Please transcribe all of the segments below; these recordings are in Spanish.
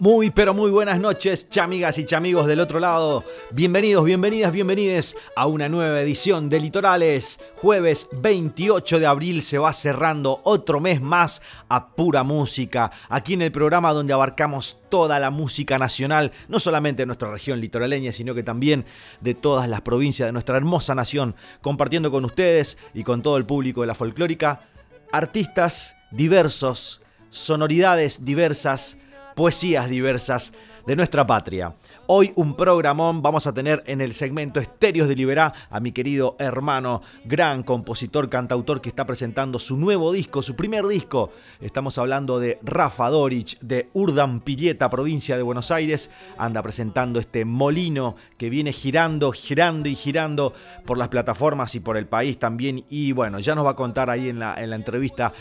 muy, pero muy buenas noches, chamigas y chamigos del otro lado. Bienvenidos, bienvenidas, bienvenides a una nueva edición de Litorales. Jueves 28 de abril se va cerrando otro mes más a pura música. Aquí en el programa donde abarcamos toda la música nacional, no solamente de nuestra región litoraleña, sino que también de todas las provincias de nuestra hermosa nación, compartiendo con ustedes y con todo el público de la folclórica artistas diversos, sonoridades diversas poesías diversas de nuestra patria. Hoy un programón vamos a tener en el segmento Estéreos de Liberá a mi querido hermano, gran compositor, cantautor que está presentando su nuevo disco, su primer disco. Estamos hablando de Rafa Dorich de Urdan Pilleta, provincia de Buenos Aires. Anda presentando este molino que viene girando, girando y girando por las plataformas y por el país también. Y bueno, ya nos va a contar ahí en la, en la entrevista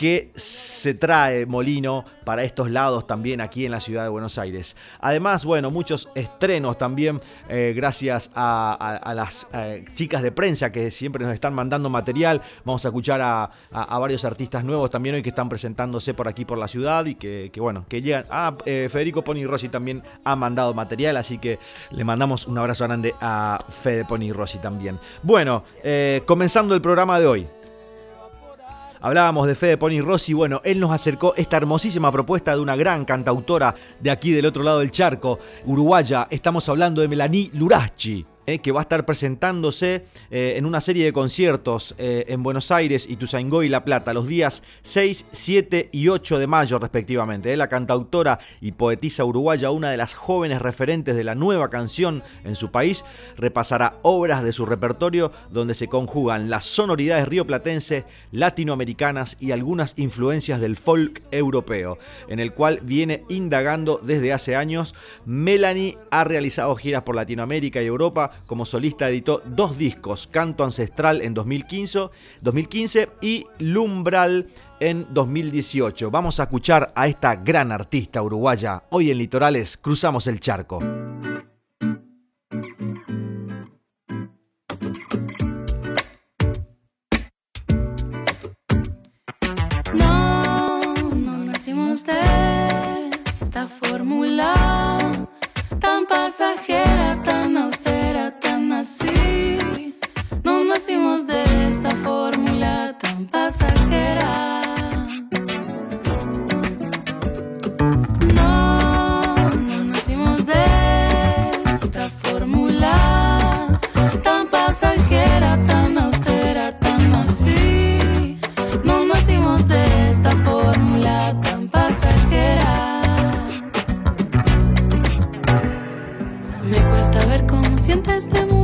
que se trae Molino para estos lados también aquí en la ciudad de Buenos Aires. Además, bueno, muchos estrenos también eh, gracias a, las eh, chicas de prensa que siempre nos están mandando material. Vamos a escuchar a, varios artistas nuevos también hoy que están presentándose por aquí por la ciudad y que, bueno, que llegan. Ah, eh, Federico Pony Rossi también ha mandado material, así que le mandamos un abrazo grande a Fede Pony Rossi también. Bueno, comenzando el programa de hoy. Hablábamos de Fede Pony Rossi, bueno, él nos acercó esta hermosísima propuesta de una gran cantautora de aquí del otro lado del charco, uruguaya. Estamos hablando de Melanie Lurachi. Eh, que va a estar presentándose eh, en una serie de conciertos eh, en Buenos Aires, y Ituzaingó y La Plata, los días 6, 7 y 8 de mayo respectivamente. La cantautora y poetisa uruguaya, una de las jóvenes referentes de la nueva canción en su país, repasará obras de su repertorio donde se conjugan las sonoridades rioplatense, latinoamericanas y algunas influencias del folk europeo, en el cual viene indagando desde hace años. Melanie ha realizado giras por Latinoamérica y Europa, como solista editó dos discos, Canto Ancestral en 2015, 2015 y Lumbral en 2018. Vamos a escuchar a esta gran artista uruguaya. Hoy en Litorales cruzamos el charco. No, no nacimos de esta fórmula tan pasajera, tan tan pasajera. No, no nacimos de esta fórmula tan pasajera, tan austera, tan así. No nacimos de esta fórmula tan pasajera. siente este mundo de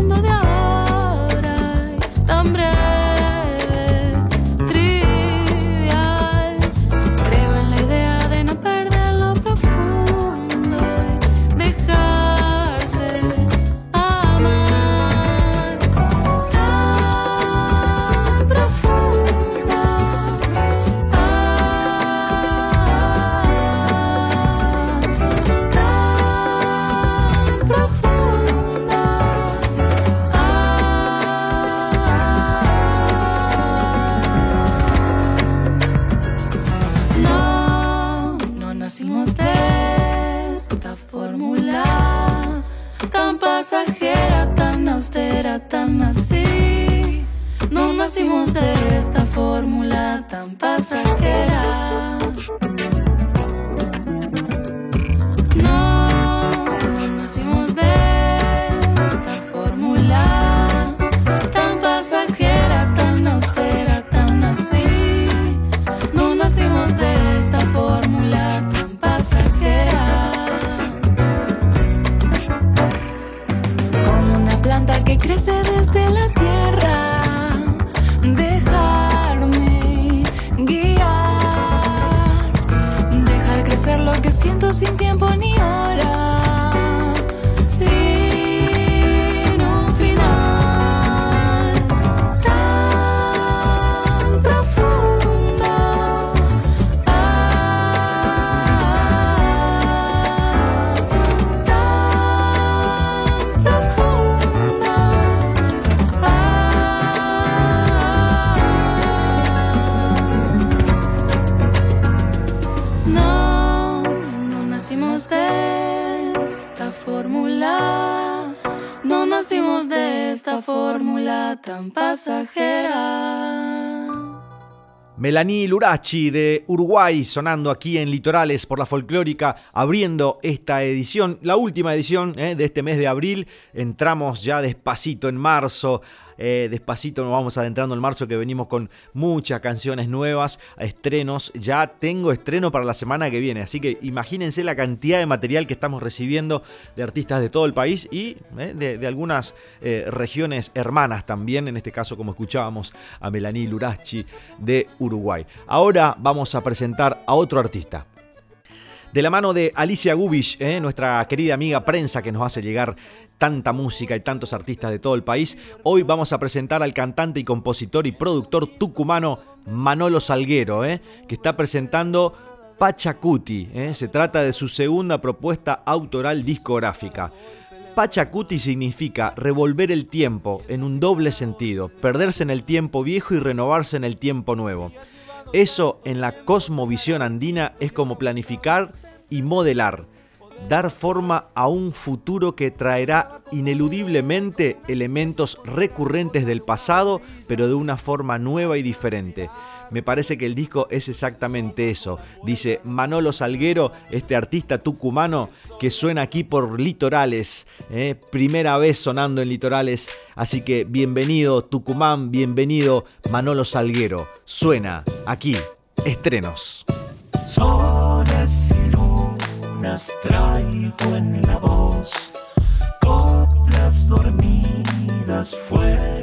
de esta fórmula tan pasajera. Melanie Lurachi de Uruguay sonando aquí en Litorales por la folclórica, abriendo esta edición, la última edición eh, de este mes de abril. Entramos ya despacito en marzo eh, despacito nos vamos adentrando en marzo que venimos con muchas canciones nuevas, estrenos. Ya tengo estreno para la semana que viene, así que imagínense la cantidad de material que estamos recibiendo de artistas de todo el país y eh, de, algunas eh, regiones hermanas también, en este caso como escuchábamos a Melanie Lurachi de Uruguay. Ahora vamos a presentar a otro artista. De la mano de Alicia Gubish, nuestra querida amiga prensa que nos hace llegar tanta música y tantos artistas de todo el país, hoy vamos a presentar al cantante y compositor y productor tucumano Manolo Salguero, ¿eh? que está presentando Pachacuti. ¿eh? Se trata de su segunda propuesta autoral discográfica. Pachacuti significa revolver el tiempo en un doble sentido, perderse en el tiempo viejo y renovarse en el tiempo nuevo. Eso en la cosmovisión andina es como planificar y modelar dar forma a un futuro que traerá ineludiblemente elementos recurrentes del pasado, pero de una forma nueva y diferente. Me parece que el disco es exactamente eso, dice Manolo Salguero, este artista tucumano que suena aquí por Litorales, ¿eh? primera vez sonando en Litorales, así que bienvenido Tucumán, bienvenido Manolo Salguero, suena aquí, estrenos. Traigo en la voz, coplas dormidas, fuego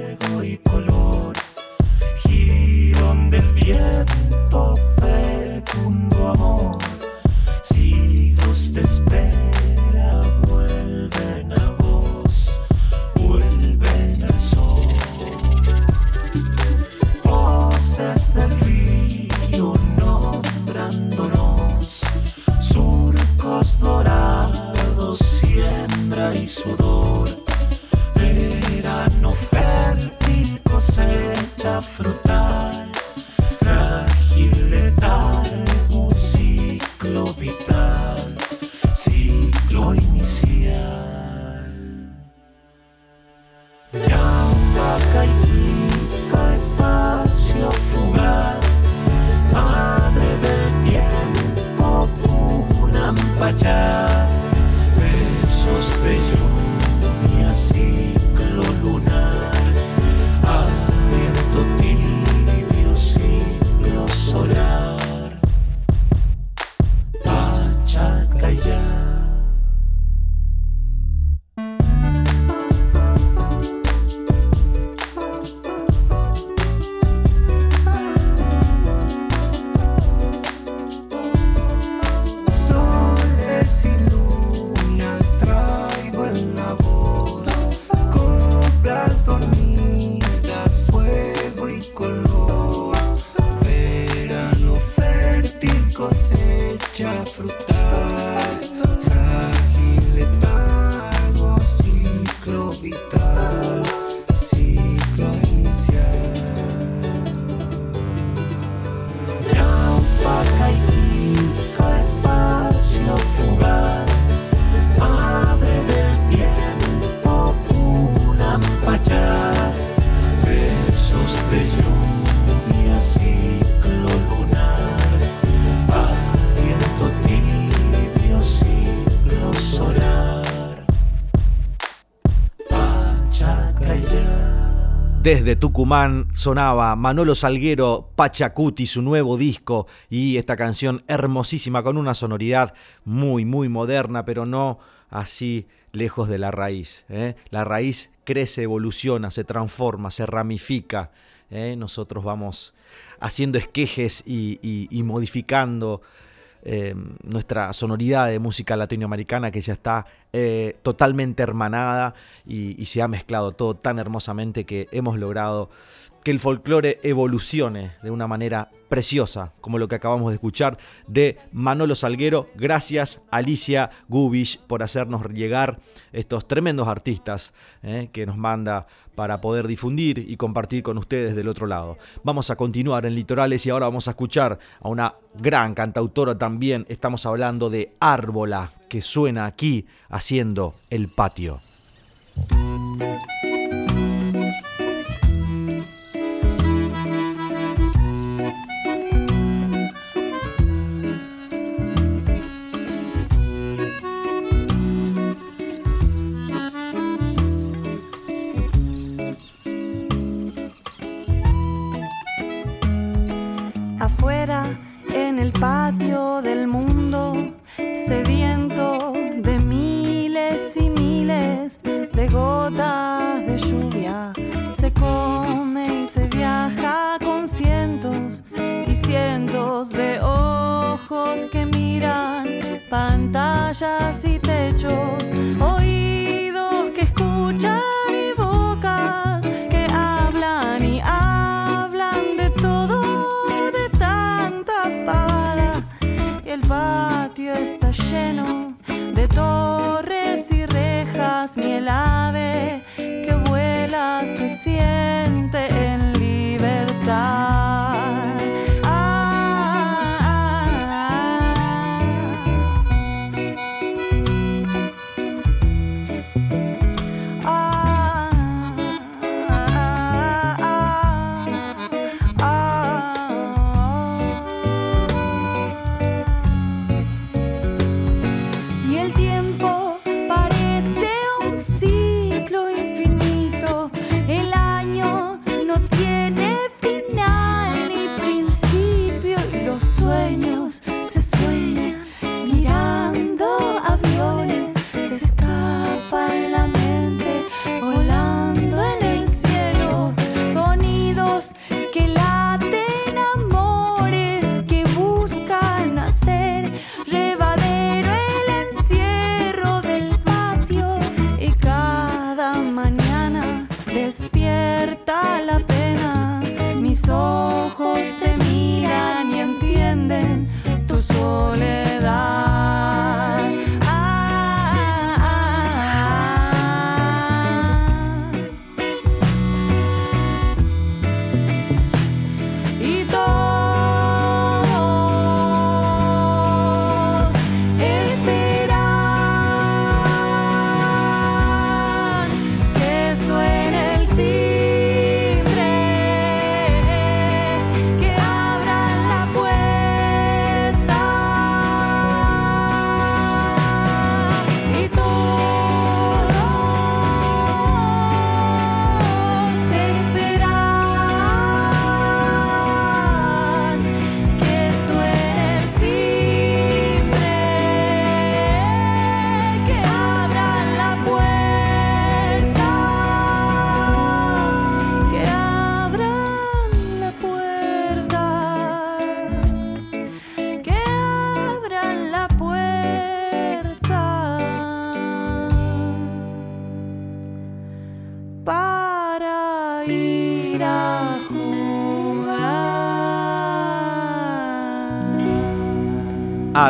Desde Tucumán sonaba Manolo Salguero Pachacuti, su nuevo disco, y esta canción hermosísima con una sonoridad muy, muy moderna, pero no así lejos de la raíz. ¿eh? La raíz crece, evoluciona, se transforma, se ramifica. ¿eh? Nosotros vamos haciendo esquejes y modificando Em, nuestra sonoridad de música latinoamericana que ya está eh, totalmente hermanada y, se ha mezclado todo tan hermosamente que hemos logrado que el folclore evolucione de una manera preciosa, como lo que acabamos de escuchar de Manolo Salguero. Gracias Alicia Gubish por hacernos llegar estos tremendos artistas eh, que nos manda para poder difundir y compartir con ustedes del otro lado. Vamos a continuar en Litorales y ahora vamos a escuchar a una gran cantautora también. Estamos hablando de Árbola, que suena aquí haciendo el patio. Afuera en el patio del mundo, sediento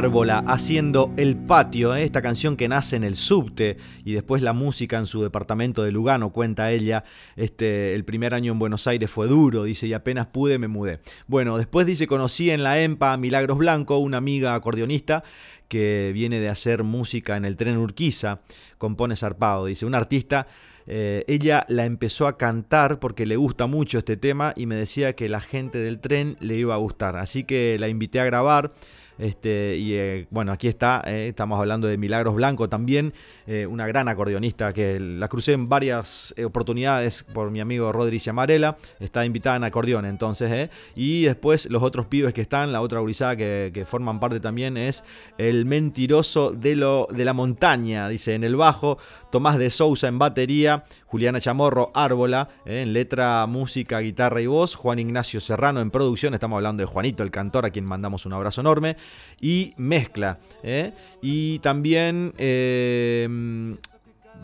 Árbola haciendo El Patio, ¿eh? esta canción que nace en el subte y después la música en su departamento de Lugano, cuenta ella. Este, el primer año en Buenos Aires fue duro, dice, y apenas pude me mudé. Bueno, después dice, conocí en la EMPA Milagros Blanco, una amiga acordeonista que viene de hacer música en el tren Urquiza, compone zarpado, dice, un artista eh, ella la empezó a cantar porque le gusta mucho este tema y me decía que la gente del tren le iba a gustar. Así que la invité a grabar. Este, y eh, bueno, aquí está, eh, estamos hablando de Milagros Blanco también, eh, una gran acordeonista que la crucé en varias oportunidades por mi amigo Rodri Amarela, está invitada en acordeón entonces, y después los otros pibes que están, la otra gurizada que, forman parte también es el mentiroso de, lo, de la montaña, dice en el bajo, Tomás de Sousa en batería, Juliana Chamorro Árbola, en letra, música, guitarra y voz, Juan Ignacio Serrano en producción, estamos hablando de Juanito el cantor, a quien mandamos un abrazo enorme, y mezcla. ¿eh? Y también eh,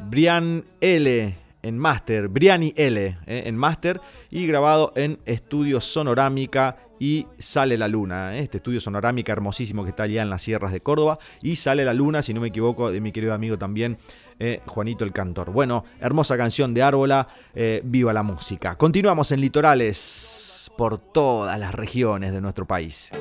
Brian L. en máster, Briani L, eh, en máster y grabado en Estudio Sonorámica y Sale la Luna, eh, este estudio sonorámica hermosísimo que está allá en las sierras de Córdoba y Sale la Luna, si no me equivoco, de mi querido amigo también Juanito el Cantor. Bueno, hermosa canción de Árbola, viva la música. Continuamos en Litorales por todas las regiones de nuestro país.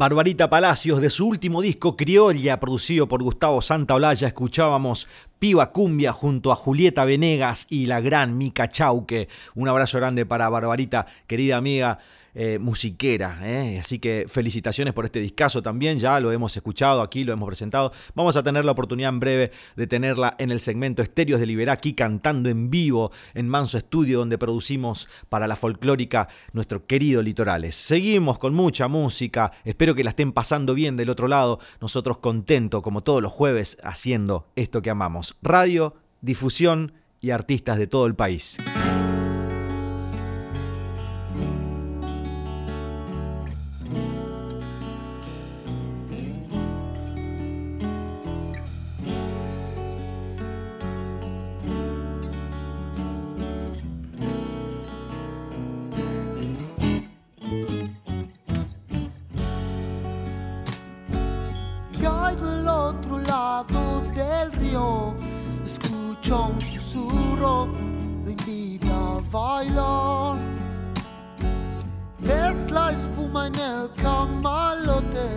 Barbarita Palacios, de su último disco Criolla, producido por Gustavo Santaolalla, escuchábamos Piba Cumbia junto a Julieta Venegas y la gran Mica Chauque. Un abrazo grande para Barbarita, querida amiga. Eh, musiquera, eh. así que felicitaciones por este discazo también, ya lo hemos escuchado aquí, lo hemos presentado, vamos a tener la oportunidad en breve de tenerla en el segmento Estéreos de Liberá, aquí cantando en vivo en Manso Estudio, donde producimos para la folclórica nuestro querido Litorales. Seguimos con mucha música, espero que la estén pasando bien del otro lado, nosotros contentos como todos los jueves haciendo esto que amamos, radio, difusión y artistas de todo el país. Escucho un susurro salir a bailar. Es la espuma en el camalote,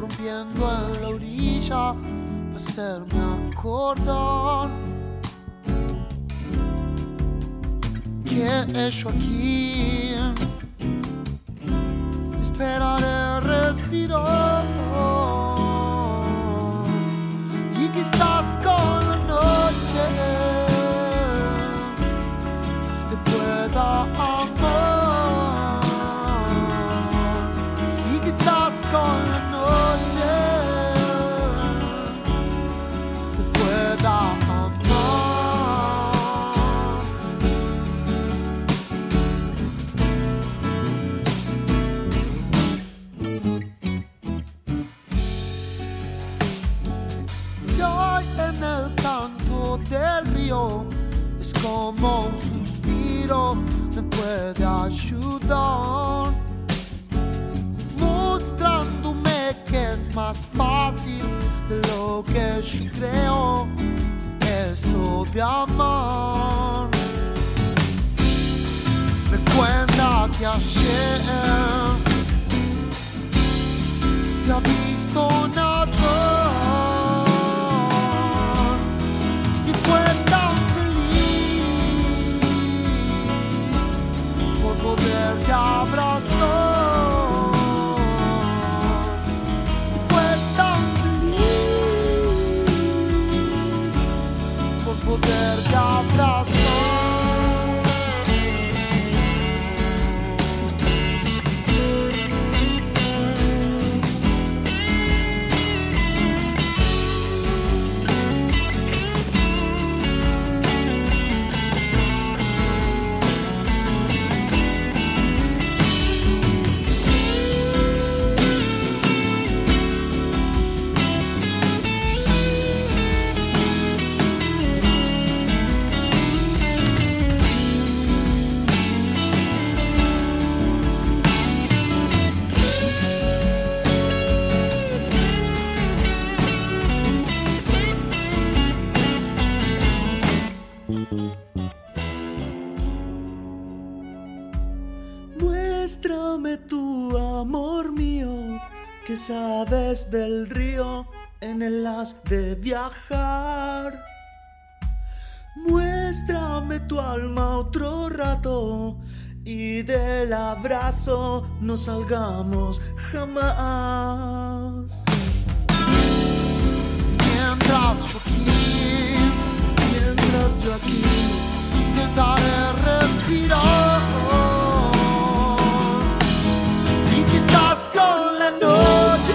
rompiendo en la orilla, para hacerme acordar. Que yo aquí esperaré respirar quizás te pueda puede ayudar, mostrándome que es más fácil lo que yo creo, eso de amar. Recuerda que ayer te ha visto nadar del río en el haz de viajar. Muéstrame tu alma otro rato y del abrazo no salgamos jamás. Mientras yo aquí, mientras yo aquí, intentaré respirar. Y quizás con la noche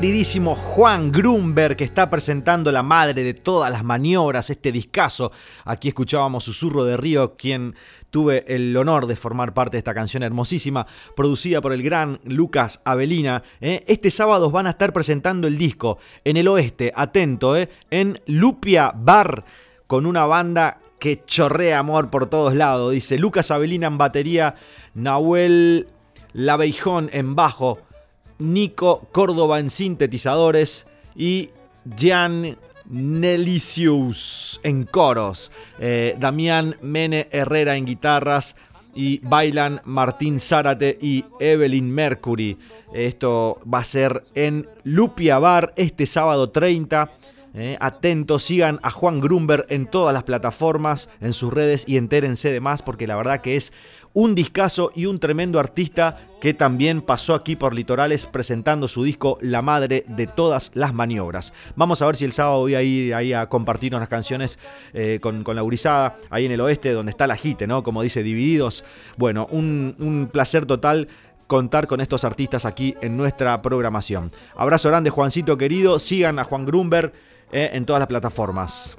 queridísimo Juan Grunberg, que está presentando la madre de todas las maniobras, este discazo. Aquí escuchábamos Susurro de Río, quien tuve el honor de formar parte de esta canción hermosísima, producida por el gran Lucas Avelina. ¿eh? Este sábado van a estar presentando el disco en el oeste, atento, ¿eh? en Lupia Bar, con una banda que chorrea amor por todos lados. Dice Lucas Avelina en batería, Nahuel Labeijón en bajo. Nico Córdoba en sintetizadores y Jan Nelicius en coros, eh, Damián Mene Herrera en guitarras y bailan Martín Zárate y Evelyn Mercury. Esto va a ser en Lupia Bar este sábado 30 eh, atentos, sigan a Juan Grumber en todas las plataformas, en sus redes y entérense de más porque la verdad que es un discazo y un tremendo artista que también pasó aquí por Litorales presentando su disco La Madre de Todas las Maniobras. Vamos a ver si el sábado voy a ir ahí a compartir unas canciones eh, con, con, la Urizada, ahí en el oeste, donde está la Jite, ¿no? Como dice, divididos. Bueno, un, placer total contar con estos artistas aquí en nuestra programación. Abrazo grande, Juancito querido. Sigan a Juan Grumber eh, en todas las plataformas.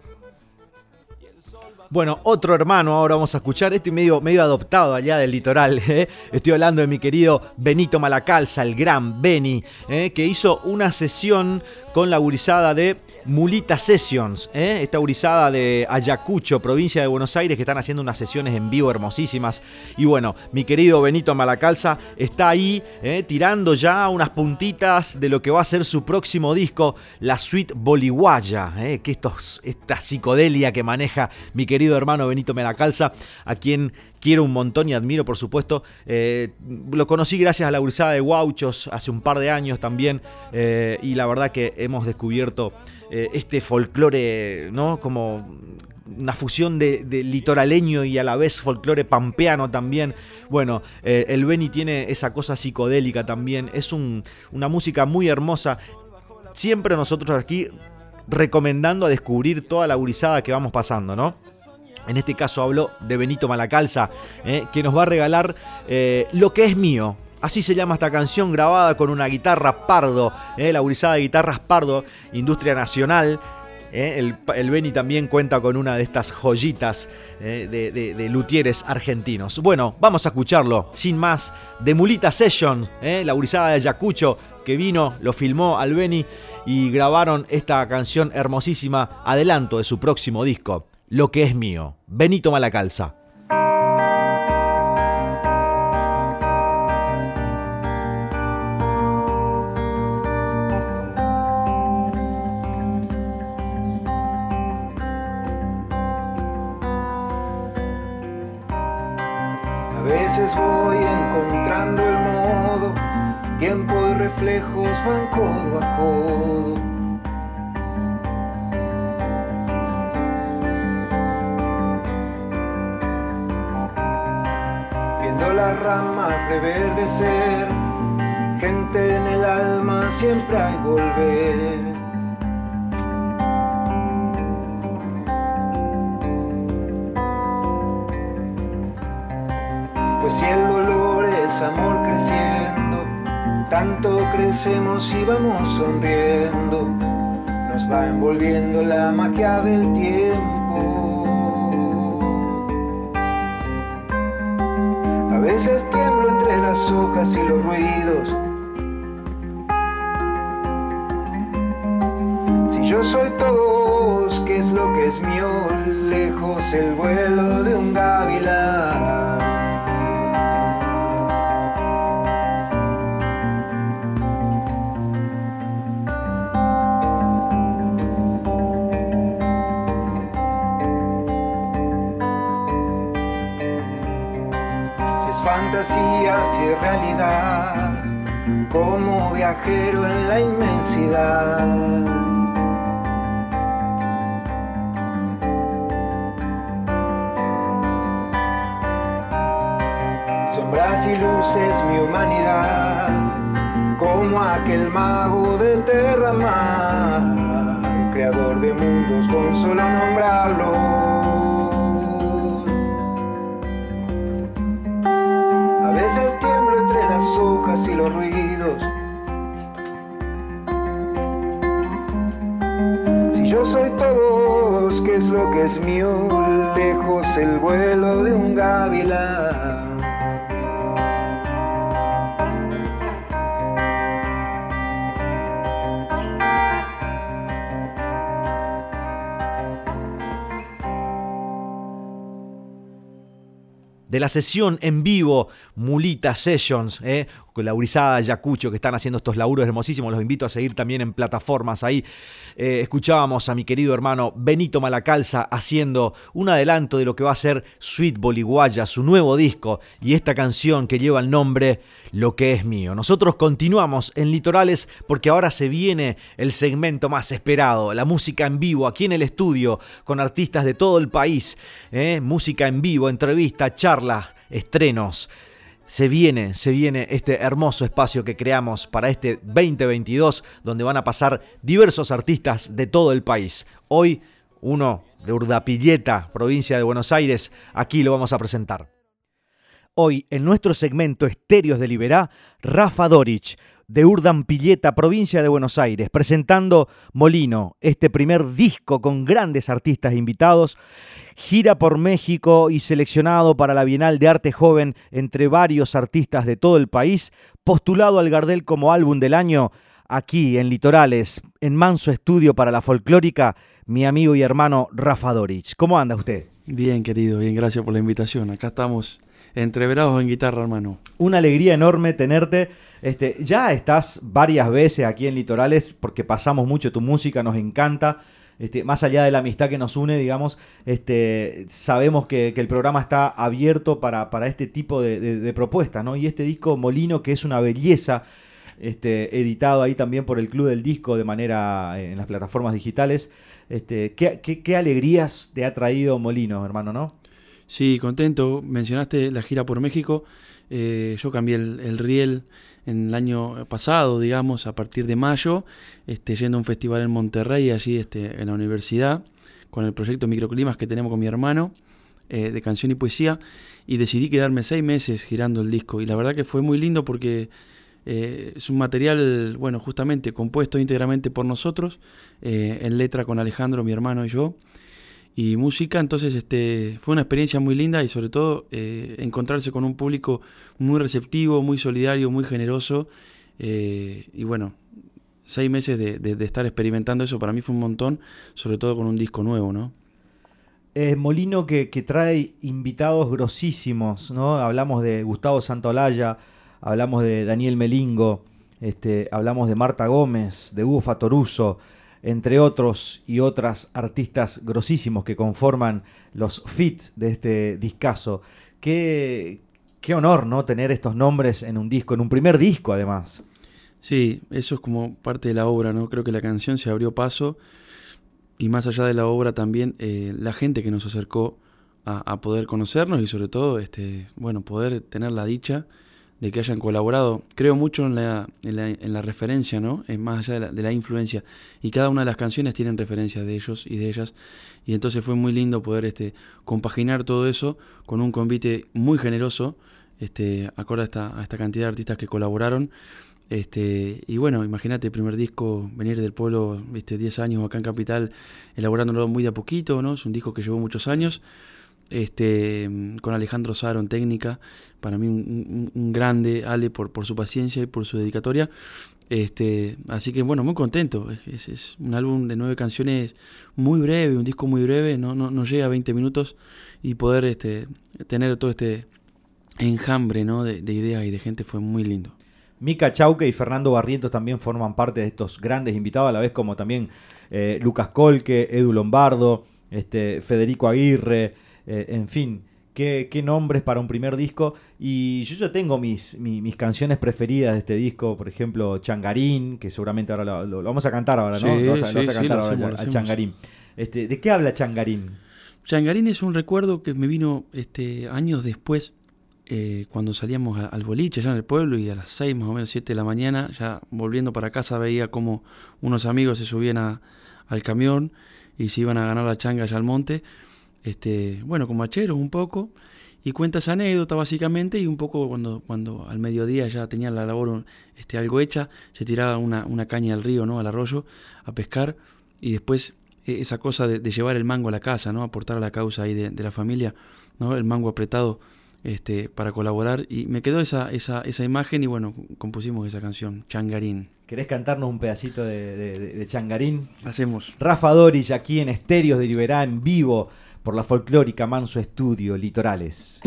Bueno, otro hermano ahora vamos a escuchar, este medio, medio adoptado allá del litoral. ¿eh? Estoy hablando de mi querido Benito Malacalza, el gran Beni, ¿eh? que hizo una sesión con la gurizada de Mulita Sessions, ¿eh? esta gurizada de Ayacucho, provincia de Buenos Aires, que están haciendo unas sesiones en vivo hermosísimas. Y bueno, mi querido Benito Malacalza está ahí ¿eh? tirando ya unas puntitas de lo que va a ser su próximo disco, la Suite Boliguaya, ¿eh? que esta psicodelia que maneja mi querido hermano Benito Malacalza, a quien quiero un montón y admiro, por supuesto. Eh, lo conocí gracias a la Gurizada de Guauchos hace un par de años también, eh, y la verdad que hemos descubierto eh, este folclore, ¿no? Como una fusión de, litoraleño y a la vez folclore pampeano también. Bueno, el Beni tiene esa cosa psicodélica también. Es un, una música muy hermosa. Siempre nosotros aquí recomendando a descubrir toda la gurizada que vamos pasando, ¿no? En este caso hablo de Benito Malacalza, eh, que nos va a regalar eh, Lo que es mío. Así se llama esta canción grabada con una guitarra Pardo, eh, la gurizada de guitarras Pardo, Industria Nacional. El, Beni también cuenta con una de estas joyitas de, de, de luthieres argentinos. Bueno, vamos a escucharlo, sin más, de Mulita Session, la gurizada de Ayacucho, que vino, lo filmó al Beni y grabaron esta canción hermosísima, adelanto de su próximo disco lo que es mío. Benito Malacalza. A veces voy encontrando el modo, tiempo y reflejos van codo a codo. Gente en el alma siempre hay volver. Pues si el dolor es amor creciendo, tanto crecemos y vamos sonriendo, nos va envolviendo la magia del tiempo. Terramar, creador de mundos con solo nombrarlo. hojas y los ruidos. Si yo soy todos, ¿qué es lo que es mío? Lejos el vuelo de un gavilán. De la sesión en vivo Mulita Sessions, ¿eh? Con la Urizada, Yacucho, que están haciendo estos laburos hermosísimos. Los invito a seguir también en plataformas ahí. Eh, escuchábamos a mi querido hermano Benito Malacalza haciendo un adelanto de lo que va a ser Sweet Boliguaya, su nuevo disco, y esta canción que lleva el nombre Lo que es mío. Nosotros continuamos en Litorales porque ahora se viene el segmento más esperado, la música en vivo, aquí en el estudio, con artistas de todo el país. ¿eh? Música en vivo, entrevista, charlas, estrenos. Se viene, se viene este hermoso espacio que creamos para este 2022, donde van a pasar diversos artistas de todo el país. Hoy, uno de Urdapilleta, provincia de Buenos Aires, aquí lo vamos a presentar. Hoy, en nuestro segmento Estéreos de Liberá, Rafa Dorich, de Urdampilleta, provincia de Buenos Aires, presentando Molino, este primer disco con grandes artistas invitados, gira por México y seleccionado para la Bienal de Arte Joven entre varios artistas de todo el país, postulado al Gardel como álbum del año, aquí en Litorales, en Manso Estudio para la Folclórica, mi amigo y hermano Rafa Dorich. ¿Cómo anda usted? Bien, querido, bien, gracias por la invitación. Acá estamos entreverados en guitarra, hermano. Una alegría enorme tenerte. Este, ya estás varias veces aquí en Litorales porque pasamos mucho tu música, nos encanta. Este, más allá de la amistad que nos une, digamos, este, sabemos que, que el programa está abierto para, para este tipo de, propuestas, ¿no? Y este disco Molino, que es una belleza, este, editado ahí también por el Club del Disco de manera eh, en las plataformas digitales. Este, ¿qué, qué, qué alegrías te ha traído Molino, hermano, no? Sí, contento. Mencionaste la gira por México. Eh, yo cambié el, el riel en el año pasado, digamos, a partir de mayo, este, yendo a un festival en Monterrey, allí este, en la universidad, con el proyecto Microclimas que tenemos con mi hermano, eh, de canción y poesía, y decidí quedarme seis meses girando el disco. Y la verdad que fue muy lindo porque eh, es un material, bueno, justamente compuesto íntegramente por nosotros, en letra con Alejandro, mi hermano y yo y música. Entonces, este, fue una experiencia muy linda y sobre todo eh, encontrarse con un público muy receptivo, muy solidario, muy generoso. eh, y bueno, seis meses de, estar experimentando eso para mí fue un montón, sobre todo con un disco nuevo, ¿no? Es Molino que, que trae invitados grosísimos, ¿no? Hablamos de Gustavo Santolaya, hablamos de Daniel Melingo, este, hablamos de Marta Gómez, de Hugo Fatoruso, entre otros y otras artistas grosísimos que conforman los fits de este discazo. Qué, qué honor, ¿no? Tener estos nombres en un disco, en un primer disco además. Sí, eso es como parte de la obra, ¿no? Creo que la canción se abrió paso y más allá de la obra también eh, la gente que nos acercó a, a poder conocernos y sobre todo, este, bueno, poder tener la dicha de que hayan colaborado. Creo mucho en la, en la, en la referencia, ¿no? Es más allá de la, influencia. Y cada una de las canciones tienen referencia de ellos y de ellas. Y entonces fue muy lindo poder este, compaginar todo eso con un convite muy generoso, este, acorde a esta, esta cantidad de artistas que colaboraron. Este, y bueno, imagínate primer disco, venir del pueblo, viste, 10 años acá en Capital, elaborándolo muy de a poquito, ¿no? Es un disco que llevó muchos años. Este, con Alejandro Saro en técnica, para mí un, grande, Ale, por, por su paciencia y por su dedicatoria. Este, así que bueno, muy contento. Es, un álbum de nueve canciones muy breve, un disco muy breve, no, no, no llega a 20 minutos y poder este, tener todo este enjambre ¿no? de, de ideas y de gente fue muy lindo. Mica Chauque y Fernando Barrientos también forman parte de estos grandes invitados, a la vez como también eh, Lucas Colque, Edu Lombardo, este, Federico Aguirre, eh, en fin, qué, qué nombres para un primer disco. Y yo ya tengo mis, mi- mis canciones preferidas de este disco, por ejemplo, Changarín, que seguramente ahora lo, lo- lo vamos a cantar ahora, ¿no? Sí, lo vas a, lo sí, vas a sí, cantar ahora hacemos, a. Changarín. Este, ¿De qué habla Changarín? Changarín es un recuerdo que me vino este, años después, eh, cuando salíamos al boliche allá en el pueblo y a las 6 más o menos 7 de la mañana, ya volviendo para casa veía como unos amigos se subían a- al camión y se iban a ganar la changa allá al monte, este, bueno, como hacheros un poco, y cuenta esa anécdota básicamente y un poco cuando, cuando al mediodía ya tenían la labor este, algo hecha, se tiraba una, una caña al río, ¿no? al arroyo, a pescar y después eh, esa cosa de, de llevar el mango a la casa, ¿no? aportar a la causa ahí de, de la familia, ¿no? el mango apretado este, para colaborar y me quedó esa, esa, esa imagen y bueno, compusimos esa canción, Changarín. ¿Querés cantarnos un pedacito de- de Changarín? Hacemos. Rafa Doris aquí en Estéreos de Liberá en vivo por la folclórica Manso Estudio Litorales.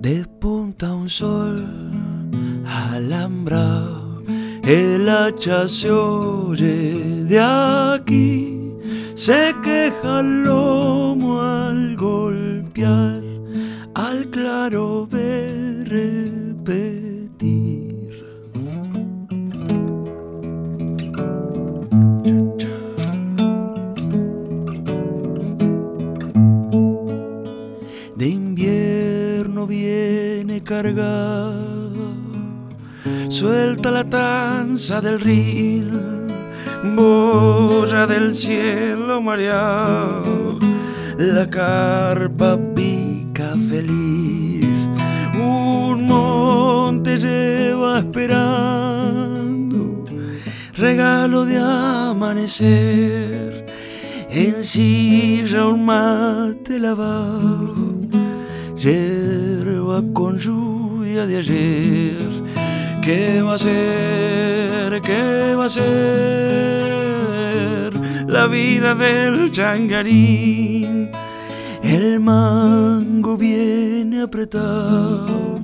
Despunta un sol alambrado, el hacha se oye de aquí, se queja el lomo al golpear al claro ver suelta la tanza del río, boya del cielo mareado, la carpa pica feliz, un monte lleva esperando, regalo de amanecer, en silla un mate lavado, hierba con lluvia de ayer. ¿Qué va a ser? ¿Qué va a ser? La vida del changarín. El mango viene apretado.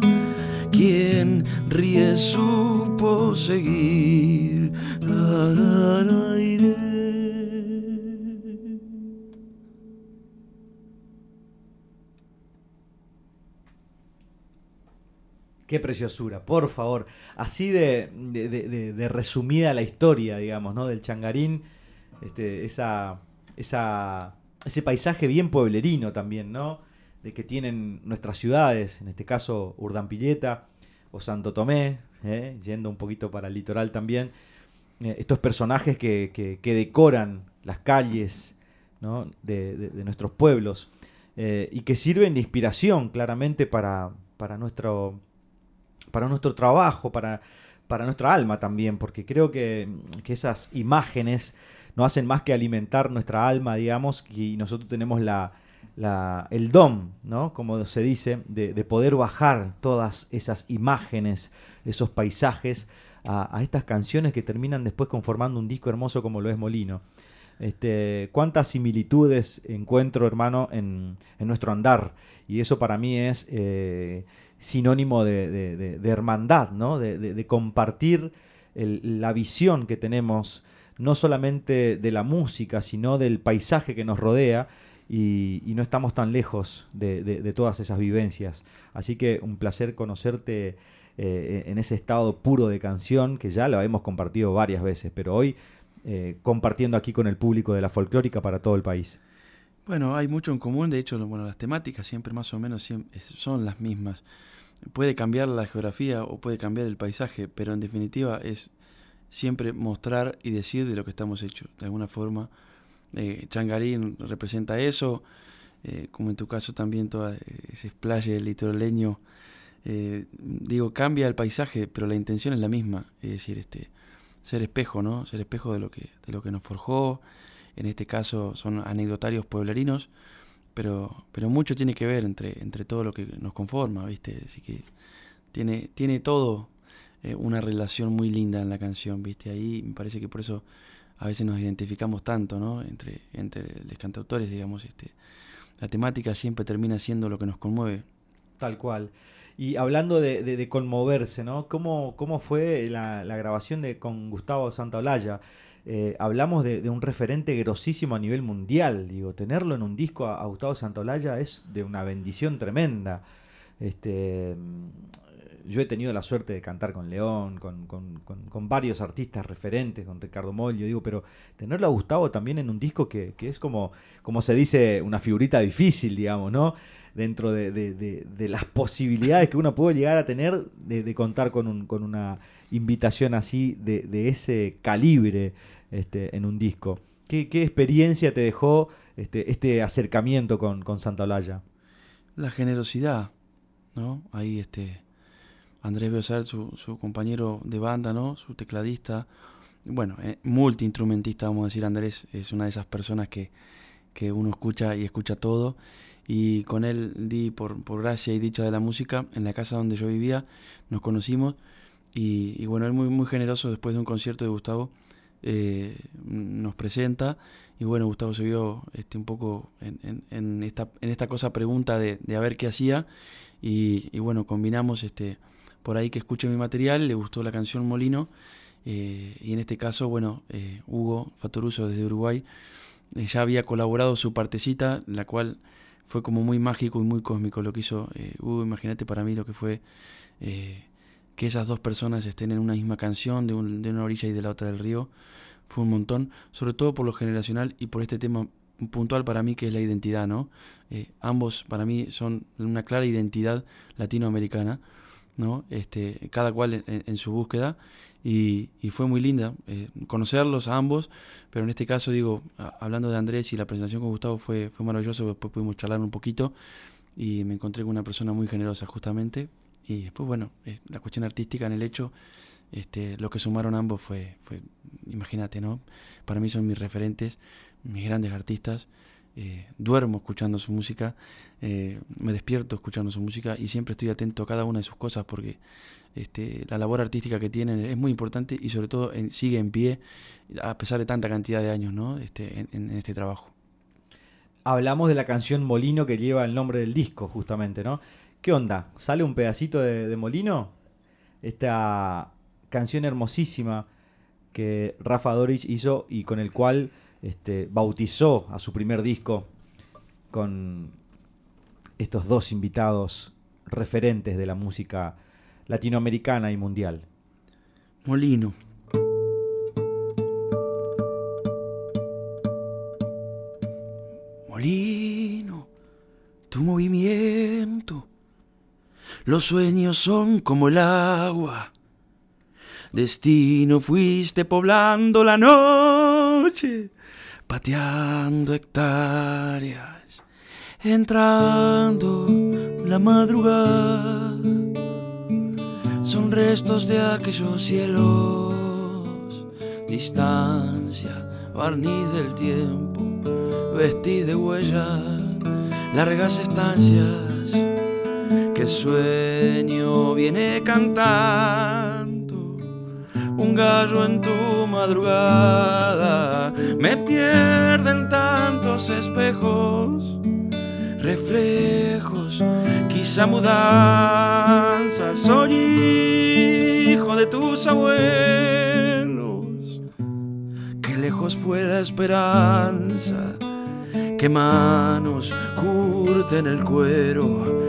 Quien ríe supo seguir. Araraire. Qué preciosura, por favor. Así de, resumida la historia, digamos, ¿no? Del changarín. Este, esa, esa, ese paisaje bien pueblerino también, ¿no? De que tienen nuestras ciudades, en este caso Urdampilleta o Santo Tomé, ¿eh? yendo un poquito para el litoral también. Eh, estos personajes que, que- decoran las calles ¿no? de nuestros pueblos eh, y que sirven de inspiración claramente para, para nuestro para nuestro trabajo, para, para nuestra alma también, porque creo que, que esas imágenes no hacen más que alimentar nuestra alma, digamos, y nosotros tenemos la, el don, ¿no? Como se dice, de, de poder bajar todas esas imágenes, esos paisajes, a, a estas canciones que terminan después conformando un disco hermoso como lo es Molino. Este, cuántas similitudes encuentro, hermano, en, en nuestro andar. Y eso para mí es eh, sinónimo de, de- hermandad, ¿no? De, compartir el- la visión que tenemos, no solamente de la música, sino del paisaje que nos rodea. Y, no estamos tan lejos de todas esas vivencias. Así que un placer conocerte eh, en ese estado puro de canción que ya lo hemos compartido varias veces, pero hoy eh, compartiendo aquí con el público de la folclórica para todo el país. Bueno, hay mucho en común, de hecho, bueno, las temáticas siempre más o menos son las mismas. Puede cambiar la geografía o puede cambiar el paisaje, pero en definitiva es siempre mostrar y decir de lo que estamos hechos. De alguna forma, eh, Changarín representa eso, eh, como en tu caso también todo ese splash litoraleño. eh, digo, cambia el paisaje, pero la intención es la misma, es decir, este, ser espejo, ¿no? Ser espejo de lo que, de lo que nos forjó, en este caso son anecdotarios pueblerinos, pero, pero mucho tiene que ver entre, entre todo lo que nos conforma, ¿viste? Así que tiene, tiene todo eh, una relación muy linda en la canción, ¿viste? Ahí me parece que por eso a veces nos identificamos tanto, ¿no? Entre, entre los cantautores, digamos, este, la temática siempre termina siendo lo que nos conmueve. Tal cual. Y hablando de, conmoverse, ¿no? ¿Cómo, cómo fue la, la grabación de, con Gustavo Santaolalla? Eh, hablamos de, un referente grosísimo a nivel mundial, digo, tenerlo en un disco a, Gustavo Santaolalla es de una bendición tremenda. Este, mm, yo he tenido la suerte de cantar con León, con, con- varios artistas referentes, con Ricardo Mollo, digo, pero tenerlo a Gustavo también en un disco que, que es como, como se dice, una figurita difícil, digamos, ¿no? Dentro de, de- de- de las posibilidades que uno puede llegar a tener de contar con, un- con una invitación así de, de ese calibre este, en un disco. ¿Qué, qué experiencia te dejó este, este acercamiento con, con Santa Olalla? La generosidad, ¿no? Ahí este Andrés Beosar, su, su compañero de banda, ¿no? Su tecladista, bueno, eh, multiinstrumentista, vamos a decir, Andrés es una de esas personas que, que uno escucha y escucha todo. Y con él di por, por gracia y dicha de la música, en la casa donde yo vivía, nos conocimos. Y, y bueno, él muy, muy generoso después de un concierto de Gustavo, eh, nos presenta. Y bueno, Gustavo se vio este, un poco en, esta, en esta cosa pregunta de, de a ver qué hacía. Y, y bueno, combinamos este, por ahí que escuche mi material, le gustó la canción Molino. eh, y en este caso, bueno, eh, Hugo Fatoruso desde Uruguay ya había colaborado su partecita, la cual fue como muy mágico y muy cósmico lo que hizo Hugo. Imagínate para mí lo que fue que esas dos personas estén en una misma canción, de, un- de una orilla y de la otra del río. Fue un montón, sobre todo por lo generacional y por este tema puntual para mí que es la identidad, ¿no? Eh, ambos para mí son una clara identidad latinoamericana, ¿no? Este, cada cual en, su búsqueda y, fue muy linda eh, conocerlos a ambos, pero en este caso digo, hablando de Andrés y la presentación con Gustavo fue, fue maravilloso, después pudimos charlar un poquito y me encontré con una persona muy generosa justamente y después bueno, eh, la cuestión artística en el hecho, este, lo que sumaron ambos fue, imagínate, ¿no? Para mí son mis referentes, mis grandes artistas. eh, duermo escuchando su música, eh, me despierto escuchando su música y siempre estoy atento a cada una de sus cosas porque este, la labor artística que tienen es muy importante y sobre todo sigue en pie a pesar de tanta cantidad de años ¿no? este, en este trabajo. Hablamos de la canción Molino que lleva el nombre del disco, justamente, ¿no? ¿Qué onda? ¿Sale un pedacito de, Molino? Esta canción hermosísima que Rafa Dorich hizo y con el cual este, bautizó a su primer disco con estos dos invitados referentes de la música latinoamericana y mundial. Molino. Molino, tu movimiento. Los sueños son como el agua. Destino fuiste poblando la noche, pateando hectáreas, entrando la madrugada. Son restos de aquellos cielos, distancia, barniz del tiempo, vestí de huellas, largas estancias, que sueño viene cantando, un gallo en tu madrugada, me pierden tantos espejos, reflejos, quizá mudanza, soy hijo de tus abuelos, que lejos fue la esperanza, que manos curten el cuero,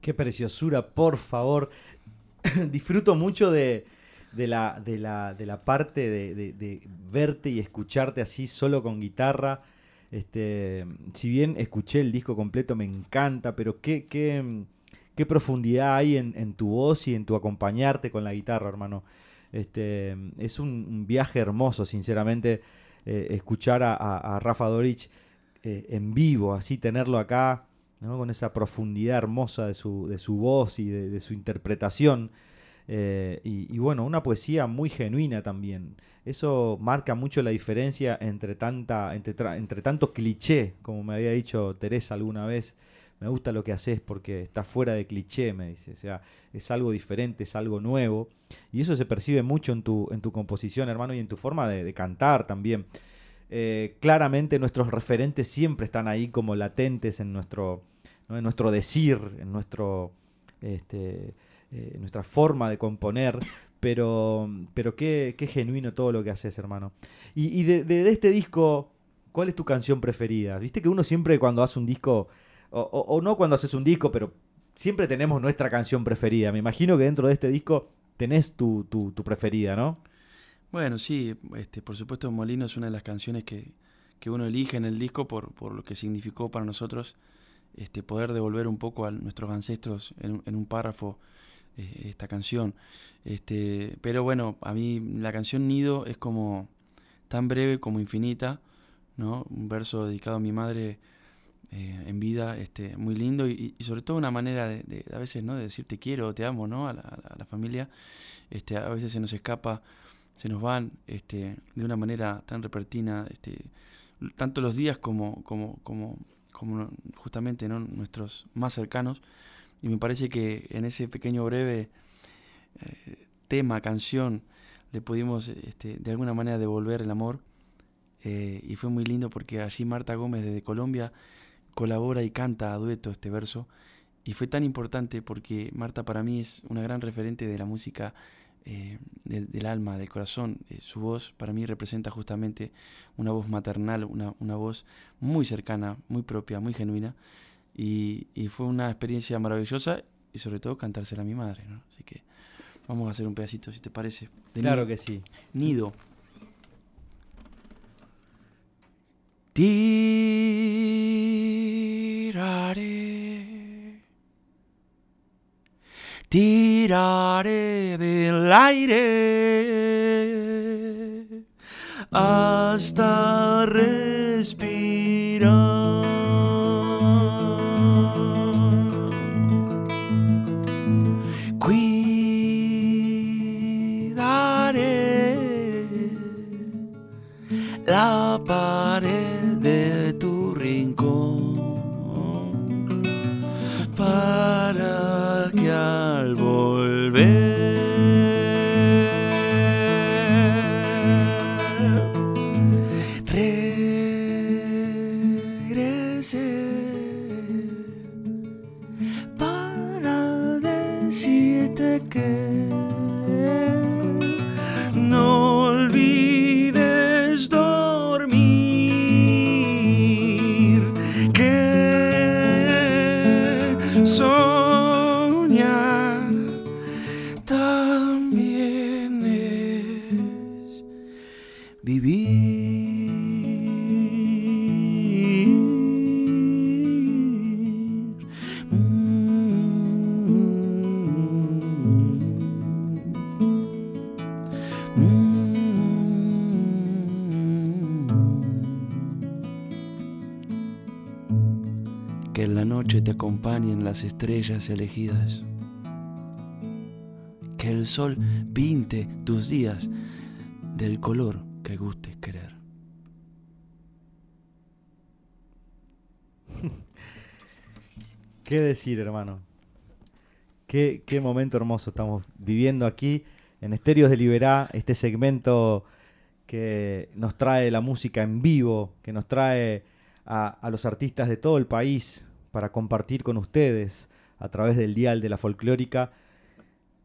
Qué preciosura, por favor. Disfruto mucho de, la, parte de, verte y escucharte así solo con guitarra. Este, si bien escuché el disco completo, me encanta, pero qué, profundidad hay en, tu voz y en tu acompañarte con la guitarra, hermano. Este, es un, viaje hermoso, sinceramente, eh, escuchar a Rafa Dorich eh, en vivo, así tenerlo acá, con esa profundidad hermosa de su, de su voz y de, su interpretación. Eh, y, bueno, una poesía muy genuina también. Eso marca mucho la diferencia entre, tanta, entre, entre tanto cliché, como me había dicho Teresa alguna vez. Me gusta lo que haces porque está fuera de cliché, me dice. O sea, es algo diferente, es algo nuevo. Y eso se percibe mucho en tu, en tu composición, hermano, y en tu forma de, de cantar también. Eh, claramente nuestros referentes siempre están ahí como latentes en nuestro, ¿no? en nuestro decir, en nuestro, este, eh, nuestra forma de componer. Pero, pero qué, qué genuino todo lo que haces, hermano. Y, y de, este disco, ¿cuál es tu canción preferida? Viste que uno siempre cuando hace un disco, o no cuando haces un disco, pero siempre tenemos nuestra canción preferida. Me imagino que dentro de este disco tenés tu, tu, tu preferida, ¿no? Bueno, sí, este, por supuesto Molino es una de las canciones que, que uno elige en el disco por, por lo que significó para nosotros este, poder devolver un poco a nuestros ancestros en, un- en un párrafo eh, esta canción. Este, pero bueno, a mí la canción Nido es como tan breve como infinita, ¿no? Un verso dedicado a mi madre eh, en vida, este, muy lindo y, sobre todo una manera de, de- a veces, ¿no? De decir te quiero, te amo, ¿no? A la, familia. Este, a veces se nos escapa, se nos van, este, de una manera tan repentina, este, tanto los días como, como, como justamente ¿no? nuestros más cercanos. Y me parece que en ese pequeño breve eh, tema, canción, le pudimos este, de alguna manera devolver el amor. eh, y fue muy lindo porque allí Marta Gómez desde Colombia colabora y canta a dueto este verso. Y fue tan importante porque Marta para mí es una gran referente de la música eh, del, del alma, del corazón. Eh, su voz para mí representa justamente una voz maternal, una, una voz muy cercana, muy propia, muy genuina. Y, y fue una experiencia maravillosa y sobre todo cantársela a mi madre. ¿no? Así que vamos a hacer un pedacito, si te parece. de Claro que sí. Nido. Tiraré, tiraré del aire hasta respirar. Cuidaré la pared para decirte que elegidas. Que el sol pinte tus días del color que gustes querer. ¿Qué decir, hermano? Qué, qué momento hermoso estamos viviendo aquí en Estéreos de Liberá, este segmento que nos trae la música en vivo, que nos trae a, a los artistas de todo el país para compartir con ustedes a través del dial de la folclórica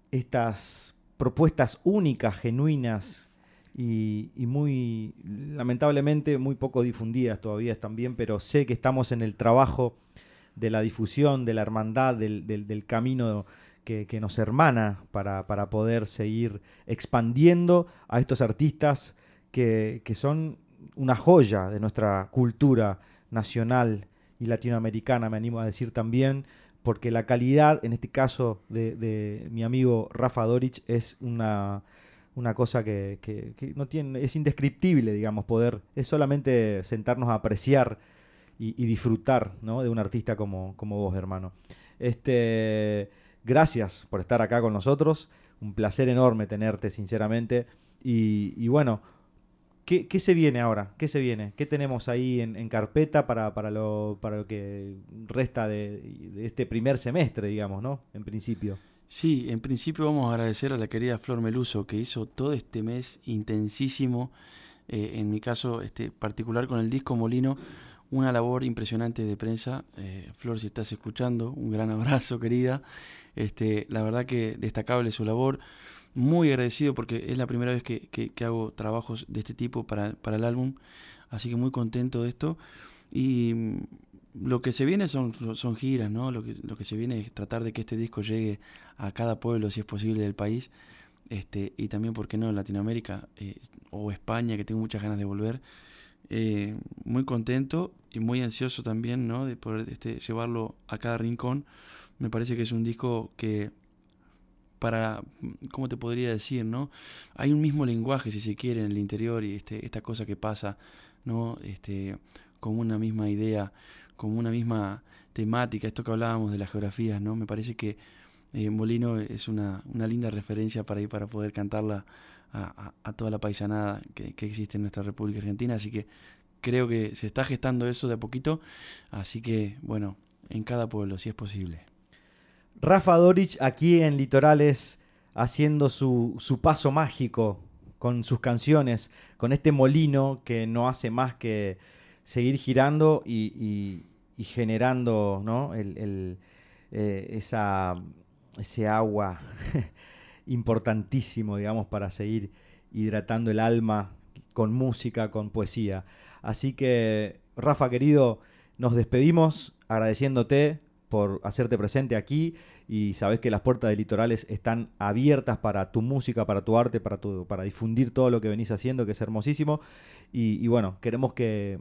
estas propuestas únicas, genuinas y, muy, lamentablemente, muy poco difundidas todavía también, pero sé que estamos en el trabajo de la difusión, de la hermandad, del camino que, que nos hermana para, para poder seguir expandiendo a estos artistas que, que son una joya de nuestra cultura nacional y latinoamericana, me animo a decir también, porque la calidad, en este caso de, mi amigo Rafa Dorich, es una, una cosa que, no tiene, es indescriptible, digamos, poder, es solamente sentarnos a apreciar y, disfrutar ¿no? de un artista como, como vos, hermano. Este, gracias por estar acá con nosotros. Un placer enorme tenerte, sinceramente. Y bueno, ¿qué, qué se viene ahora? ¿Qué se viene? ¿Qué tenemos ahí en, carpeta para, para, lo, para lo que resta de, de este primer semestre, digamos, ¿no? En principio. Sí, en principio vamos a agradecer a la querida Flor Meluso que hizo todo este mes intensísimo, eh, en mi caso este, particular con el disco Molino, una labor impresionante de prensa. Eh, Flor, si estás escuchando, un gran abrazo querida. Este, la verdad que destacable su labor, muy agradecido porque es la primera vez que, que- que hago trabajos de este tipo para, para el álbum, así que muy contento de esto. Y mm, lo que se viene son, son giras, ¿no? Lo que, lo que se viene es tratar de que este disco llegue a cada pueblo, si es posible, del país. Este, y también, ¿por qué no?, Latinoamérica eh, o España, que tengo muchas ganas de volver. Eh, muy contento y muy ansioso también, ¿no? De poder este, llevarlo a cada rincón. Me parece que es un disco que para, ¿cómo te podría decir, no? Hay un mismo lenguaje, si se quiere, en el interior y este, esta cosa que pasa, ¿no? Este, como una misma idea, como una misma temática, esto que hablábamos de las geografías, ¿no? Me parece que eh, Molino es una, una, linda referencia para ir para poder cantarla a, a, toda la paisanada que, que, existe en nuestra República Argentina, así que creo que se está gestando eso de a poquito, así que bueno, en cada pueblo, si es posible. Rafa Dorich aquí en Litorales haciendo su, su paso mágico con sus canciones, con este molino que no hace más que seguir girando y, generando ¿no? el, eh, esa, ese agua importantísimo, digamos, para seguir hidratando el alma con música, con poesía. Así que, Rafa, querido, nos despedimos agradeciéndote por hacerte presente aquí y sabes que las puertas de Litorales están abiertas para tu música, para tu arte, para, difundir todo lo que venís haciendo, que es hermosísimo. Y, bueno, queremos que,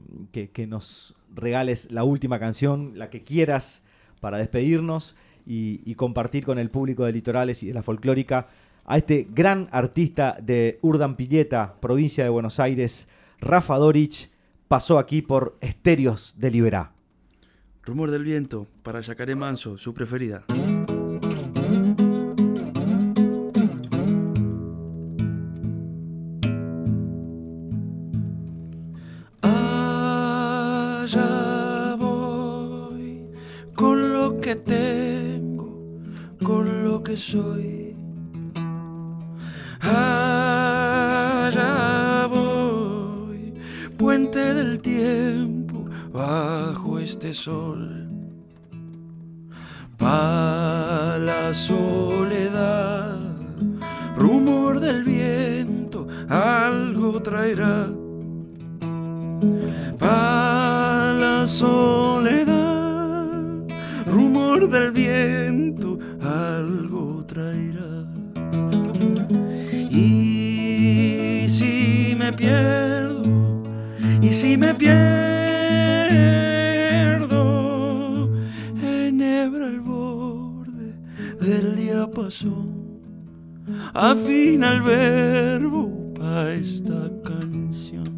nos regales la última canción, la que quieras, para despedirnos y, y, compartir con el público de Litorales y de la folclórica a este gran artista de Urdampilleta, provincia de Buenos Aires, Rafa Dorich, pasó aquí por Estéreos de Liberá. Rumor del viento para Yacaré Manso, su preferida. Voy con lo que tengo, con lo que soy. Puente del tiempo bajo este sol. Pa la soledad, rumor del viento, algo traerá. Pa la soledad, rumor del viento, algo traerá. Y si me pierdo, y si me pierdo, afina el verbo pa' esta canción.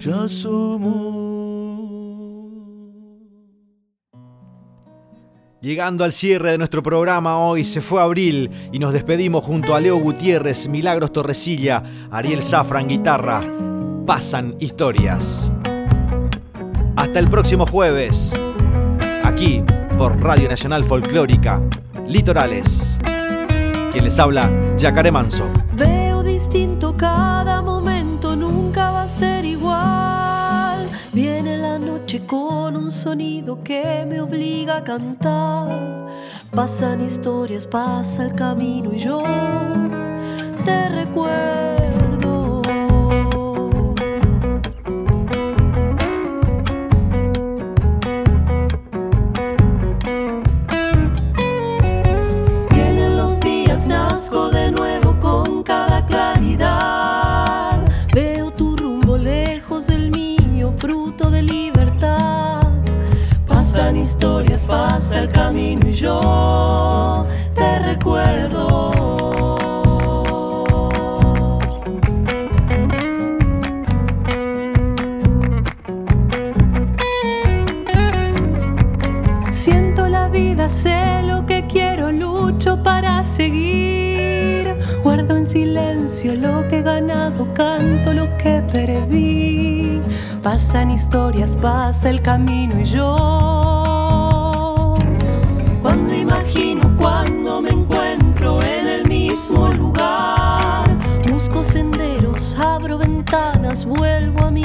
Ya somos. Llegando al cierre de nuestro programa hoy se fue abril y nos despedimos junto a Leo Gutiérrez, Milagros Torresilla, Ariel Zafran guitarra. Pasan historias. Hasta el próximo jueves, aquí por Radio Nacional Folclórica, Litorales. Quien les habla, Yacaré Manso. Veo distinto cada momento, con un sonido que me obliga a cantar. Pasan historias, pasa el camino y yo te recuerdo. Historias, pasa el camino y yo te recuerdo. Siento la vida, sé lo que quiero, lucho para seguir. Guardo en silencio lo que he ganado, canto lo que perdí. Pasan historias, pasa el camino y yo. Cuando me encuentro en el mismo lugar, busco senderos, abro ventanas, vuelvo a mirar